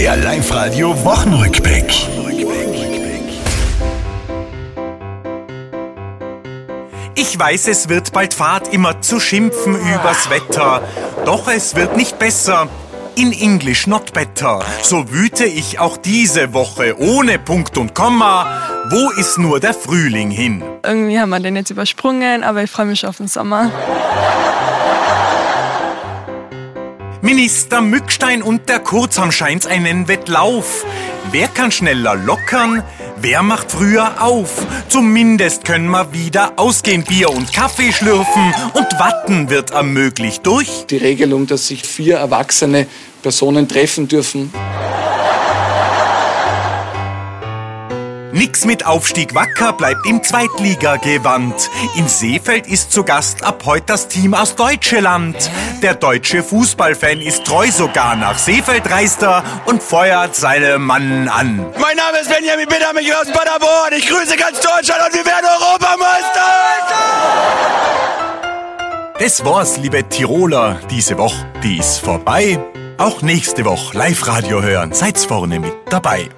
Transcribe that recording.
Der Live-Radio Wochenrückblick. Ich weiß, es wird bald Fahrt, immer zu schimpfen übers Wetter. Doch es wird nicht besser. In English not better. So wüte ich auch diese Woche ohne Punkt und Komma. Wo ist nur der Frühling hin? Irgendwie haben wir den jetzt übersprungen, aber ich freue mich auf den Sommer. Minister Mückstein und der Kurz haben scheint's einen Wettlauf. Wer kann schneller lockern? Wer macht früher auf? Zumindest können wir wieder ausgehen, Bier und Kaffee schlürfen und Watten wird ermöglicht durch die Regelung, dass sich vier erwachsene Personen treffen dürfen. Nix mit Aufstieg wacker bleibt im Zweitligagewand. In Seefeld ist zu Gast ab heute das Team aus Deutscheland. Der deutsche Fußballfan ist treu sogar nach Seefeld reist er und feuert seine Mann an. Mein Name ist Benjamin Bittermich aus Paderborn. Ich grüße ganz Deutschland und wir werden Europameister! Das war's, liebe Tiroler, diese Woche, die ist vorbei. Auch nächste Woche Live-Radio hören, seid's vorne mit dabei.